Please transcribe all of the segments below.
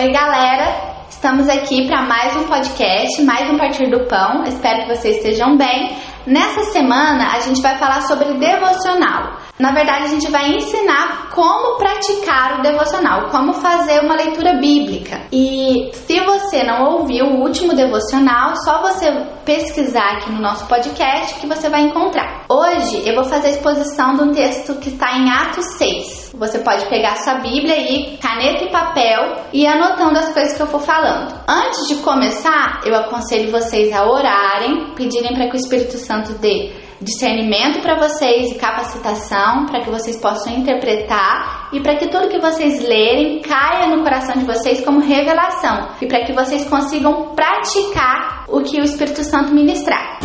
Oi, galera! Estamos aqui para mais um podcast, mais um Partir do Pão. Espero que vocês estejam bem. Nessa semana a gente vai falar sobre devocional. Na verdade, a gente vai ensinar como praticar o devocional, como fazer uma leitura bíblica. E se você não ouviu o último devocional, só você pesquisar aqui no nosso podcast que você vai encontrar. Hoje eu vou fazer a exposição de um texto que está em Atos 6. Você pode pegar sua Bíblia aí, caneta e papel e ir anotando as coisas que eu for falando. Antes de começar, eu aconselho vocês a orarem, pedirem para que o Espírito Santo dê discernimento para vocês e capacitação para que vocês possam interpretar e para que tudo que vocês lerem caia no coração de vocês como revelação e para que vocês consigam praticar o que o Espírito Santo ministrar.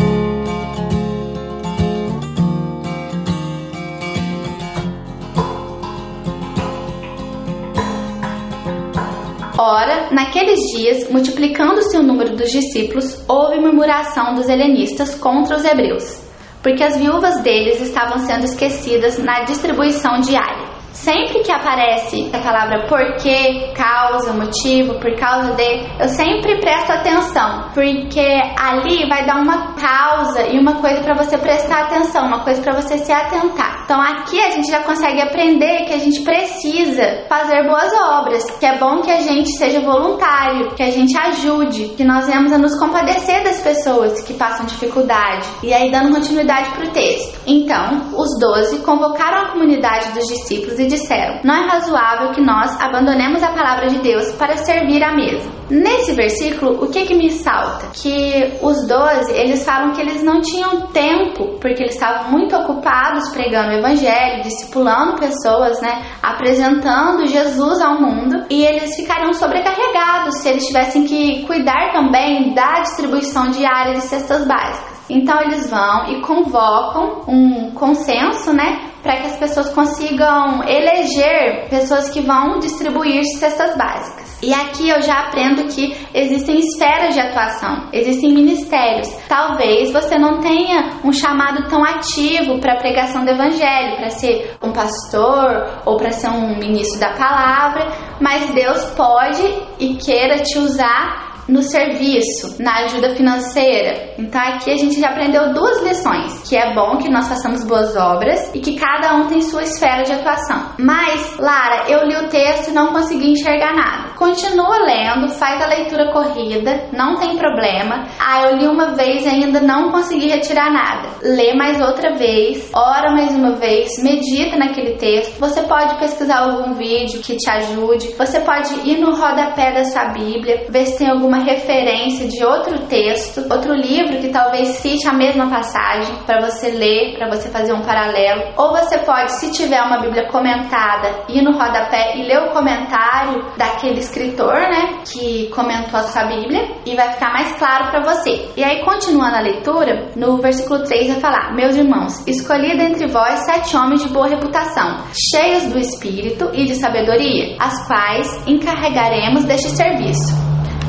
Ora, naqueles dias, multiplicando-se o número dos discípulos, houve murmuração dos helenistas contra os hebreus porque as viúvas deles estavam sendo esquecidas na distribuição diária. Sempre que aparece a palavra porquê, causa, motivo, por causa de, eu sempre presto atenção, porque ali vai dar uma causa e uma coisa para você prestar atenção, uma coisa para você se atentar. Então aqui a gente já consegue aprender que a gente precisa fazer boas obras, que é bom que a gente seja voluntário, que a gente ajude, que nós venhamos a nos compadecer das pessoas que passam dificuldade. E aí dando continuidade para o texto. Então, os doze convocaram a comunidade dos discípulos e disseram: Não é razoável que nós abandonemos a palavra de Deus para servir à mesa. Nesse versículo, o que que me salta? Que os doze, eles falam que eles não tinham tempo, porque eles estavam muito ocupados pregando o evangelho, discipulando pessoas, né, apresentando Jesus ao mundo, e eles ficariam sobrecarregados se eles tivessem que cuidar também da distribuição diária de cestas básicas. Então eles vão e convocam um consenso, né, para que as pessoas consigam eleger pessoas que vão distribuir cestas básicas. E aqui eu já aprendo que existem esferas de atuação, existem ministérios. Talvez você não tenha um chamado tão ativo para pregação do evangelho, para ser um pastor ou para ser um ministro da palavra, mas Deus pode e queira te usar no serviço, na ajuda financeira. Então aqui a gente já aprendeu duas lições, que é bom que nós façamos boas obras e que cada um tem sua esfera de atuação. Mas, Lara, eu li o texto e não consegui enxergar nada. Continua lendo, faz a leitura corrida, não tem problema. Ah, eu li uma vez e ainda não consegui retirar nada. Lê mais outra vez, ora mais uma vez, medita naquele texto. Você pode pesquisar algum vídeo que te ajude. Você pode ir no rodapé da sua Bíblia, ver se tem alguma uma referência de outro texto, outro livro que talvez cite a mesma passagem para você ler, para você fazer um paralelo. Ou você pode, se tiver uma Bíblia comentada, ir no rodapé e ler o comentário daquele escritor, né, que comentou a sua Bíblia e vai ficar mais claro para você. E aí, continuando a leitura, no versículo 3 vai falar: Meus irmãos, escolhi dentre vós sete homens de boa reputação, cheios do espírito e de sabedoria, as quais encarregaremos deste serviço.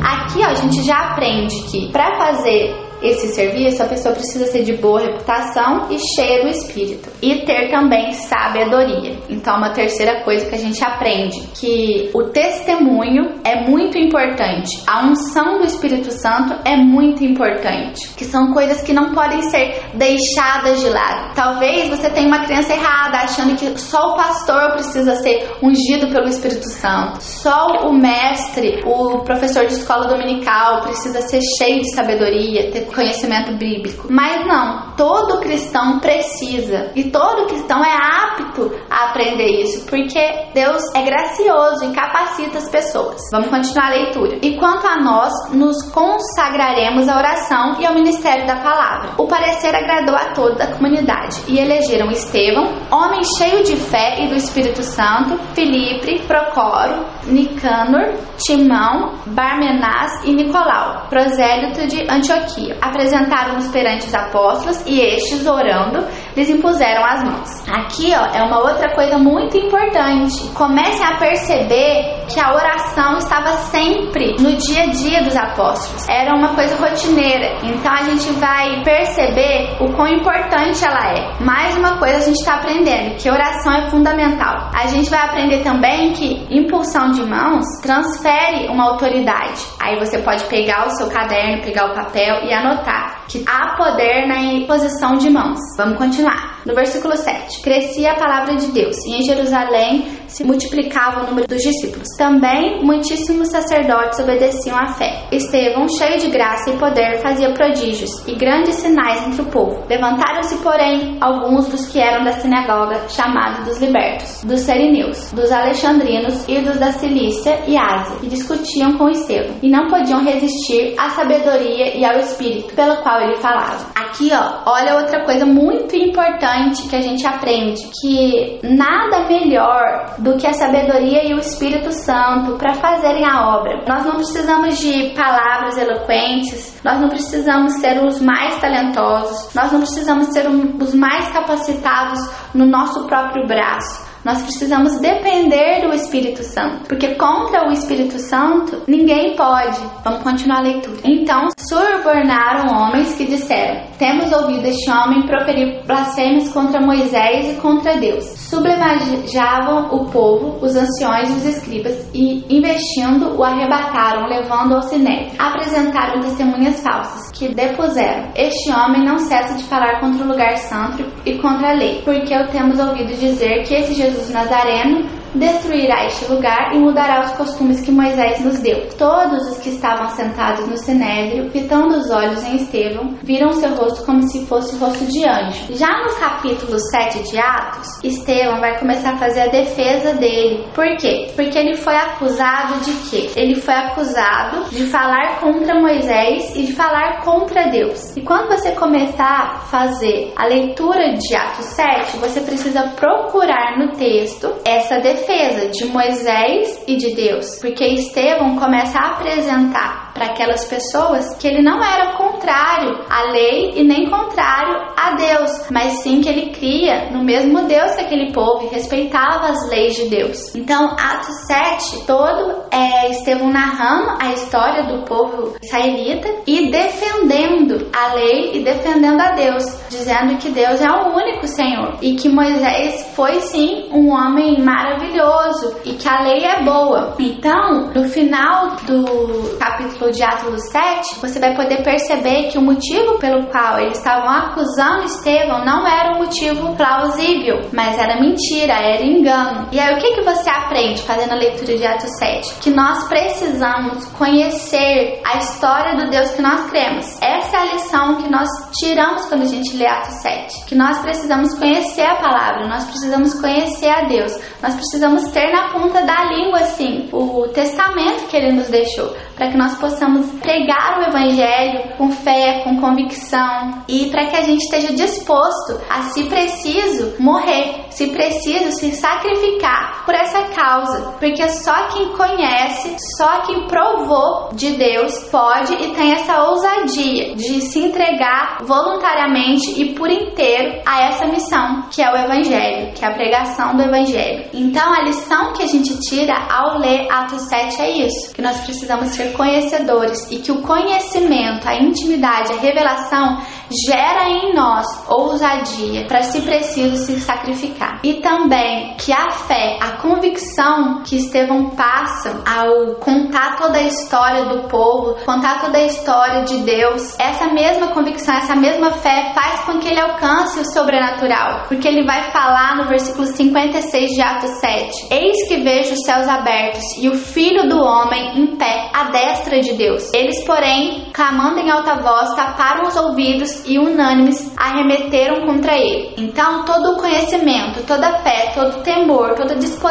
Aqui ó, a gente já aprende que para fazer esse serviço, a pessoa precisa ser de boa reputação e cheia do espírito e ter também sabedoria. Então, uma terceira coisa que a gente aprende que o testemunho é muito importante. A unção do Espírito Santo é muito importante, que são coisas que não podem ser deixadas de lado. Talvez você tenha uma crença errada, achando que só o pastor precisa ser ungido pelo Espírito Santo. Só o mestre, o professor de escola dominical precisa ser cheio de sabedoria, ter conhecimento bíblico. Mas não, todo cristão precisa e todo cristão é apto a aprender isso, porque Deus é gracioso e capacita as pessoas. Vamos continuar a leitura. E quanto a nós, nos consagraremos à oração e ao ministério da palavra. O parecer agradou a toda a comunidade e elegeram Estevão, homem cheio de fé e do Espírito Santo, Filipe, Procoro, Nicanor, Timão, Barmenás e Nicolau, prosélito de Antioquia apresentaram-nos perante os apóstolos e estes, orando, lhes impuseram as mãos. Aqui, ó, é uma outra coisa muito importante. Comecem a perceber que a oração estava sempre no dia a dia dos apóstolos. Era uma coisa rotineira. Então a gente vai perceber o quão importante ela é. Mais uma coisa a gente está aprendendo, que oração é fundamental. A gente vai aprender também que impulsão de mãos transfere uma autoridade. Aí você pode pegar o seu caderno, pegar o papel e anotar que há poder na imposição de mãos. Vamos continuar. No versículo 7, crescia a palavra de Deus e em Jerusalém se multiplicava o número dos discípulos. Também muitíssimos sacerdotes obedeciam à fé. Estevão, cheio de graça e poder, fazia prodígios e grandes sinais entre o povo. Levantaram-se, porém, alguns dos que eram da sinagoga, chamados dos libertos, dos serineus, dos alexandrinos e dos da Cilícia e Ásia, e discutiam com Estevão, e não podiam resistir à sabedoria e ao espírito pelo qual ele falava. Aqui, ó, olha outra coisa muito importante que a gente aprende, que nada melhor do que a sabedoria e o Espírito Santo para fazerem a obra. Nós não precisamos de palavras eloquentes, nós não precisamos ser os mais talentosos, nós não precisamos ser os mais capacitados no nosso próprio braço. Nós precisamos depender do Espírito Santo, porque contra o Espírito Santo ninguém pode. Vamos continuar a leitura. Então, subornaram homens que disseram: Temos ouvido este homem proferir blasfêmias contra Moisés e contra Deus. Sublevajavam o povo, os anciões e os escribas, e, investindo, o arrebataram, levando ao sinédrio. Apresentaram testemunhas falsas, que depuseram: Este homem não cessa de falar contra o lugar santo e contra a lei, porque o temos ouvido dizer que esse Jesus Jesus Nazareno destruirá este lugar e mudará os costumes que Moisés nos deu. Todos os que estavam sentados no sinédrio, fitando os olhos em Estevão, viram seu rosto como se fosse o rosto de anjo. Já no capítulo 7 de Atos, Estevão vai começar a fazer a defesa dele. Por quê? Porque ele foi acusado de quê? Ele foi acusado de falar contra Moisés e de falar contra Deus. E quando você começar a fazer a leitura de Atos 7, você precisa procurar no texto essa defesa defesa de Moisés e de Deus, porque Estevão começa a apresentar para aquelas pessoas que ele não era contrário à lei e nem contrário a Deus, mas sim que ele cria no mesmo Deus que aquele povo e respeitava as leis de Deus. Então, Atos 7, todo é Estevão narrando a história do povo israelita e defendendo a lei e defendendo a Deus, dizendo que Deus é o único Senhor e que Moisés foi sim um homem maravilhoso e que a lei é boa. Então, no final do capítulo de Atos 7, você vai poder perceber que o motivo pelo qual eles estavam acusando Estevão não era um motivo plausível, mas era mentira, era engano. E aí o que, que você aprende fazendo a leitura de Atos 7? Que nós precisamos conhecer a história do Deus que nós cremos. Essa é a lição que nós tiramos quando a gente lê Atos 7. Que nós precisamos conhecer a palavra, nós precisamos conhecer a Deus, nós precisamos ter na ponta da língua, assim, o testamento que ele nos deixou, para que nós possamos pregar o evangelho com fé, com convicção e para que a gente esteja disposto a, se preciso, morrer, se preciso, se sacrificar por essa causa, porque só quem conhece, só quem provou de Deus pode e tem essa ousadia de se entregar voluntariamente e por inteiro a essa missão que é o evangelho, que é a pregação do evangelho. Então a lição que a gente tira ao ler Atos 7 é isso, que nós precisamos ser conhecedores e que o conhecimento, a intimidade, a revelação gera em nós ousadia para, se preciso, se sacrificar. E também que a fé, a convicção que Estevão passa ao contar toda a história do povo, contar toda a história de Deus, essa mesma convicção, essa mesma fé faz com que ele alcance o sobrenatural. Porque ele vai falar no versículo 56 de Atos 7: Eis que vejo os céus abertos e o filho do homem em pé à destra de Deus. Eles, porém, clamando em alta voz, taparam os ouvidos e unânimes arremeteram contra ele. Então, todo o conhecimento, toda a fé, todo o temor, toda a disposição,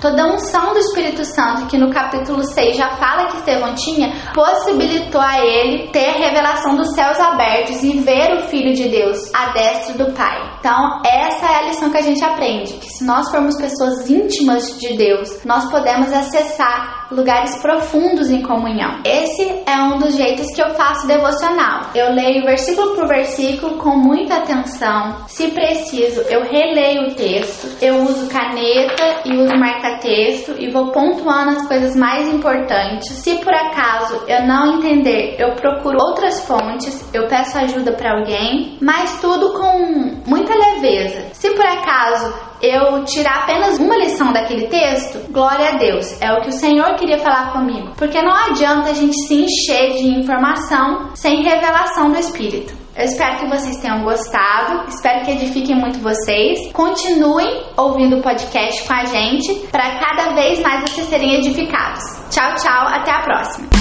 toda a unção do Espírito Santo, que no capítulo 6 já fala que Estevão tinha, possibilitou a ele ter a revelação dos céus abertos e ver o Filho de Deus à destra do Pai. Então, essa é a lição que a gente aprende: que se nós formos pessoas íntimas de Deus, nós podemos acessar lugares profundos em comunhão. Esse é um dos jeitos que eu faço devocional. Eu leio versículo por versículo com muita atenção. Se preciso, eu releio o texto, eu uso caneta e uso marca-texto e vou pontuando as coisas mais importantes. Se por acaso eu não entender, eu procuro outras fontes, eu peço ajuda para alguém, mas tudo com muita leveza. Se por acaso eu tirar apenas uma lição daquele texto, glória a Deus, é o que o Senhor queria falar comigo. Porque não adianta a gente se encher de informação sem revelação do Espírito. Eu espero que vocês tenham gostado, espero que edifiquem muito vocês. Continuem ouvindo o podcast com a gente para cada vez mais vocês serem edificados. Tchau, tchau, até a próxima.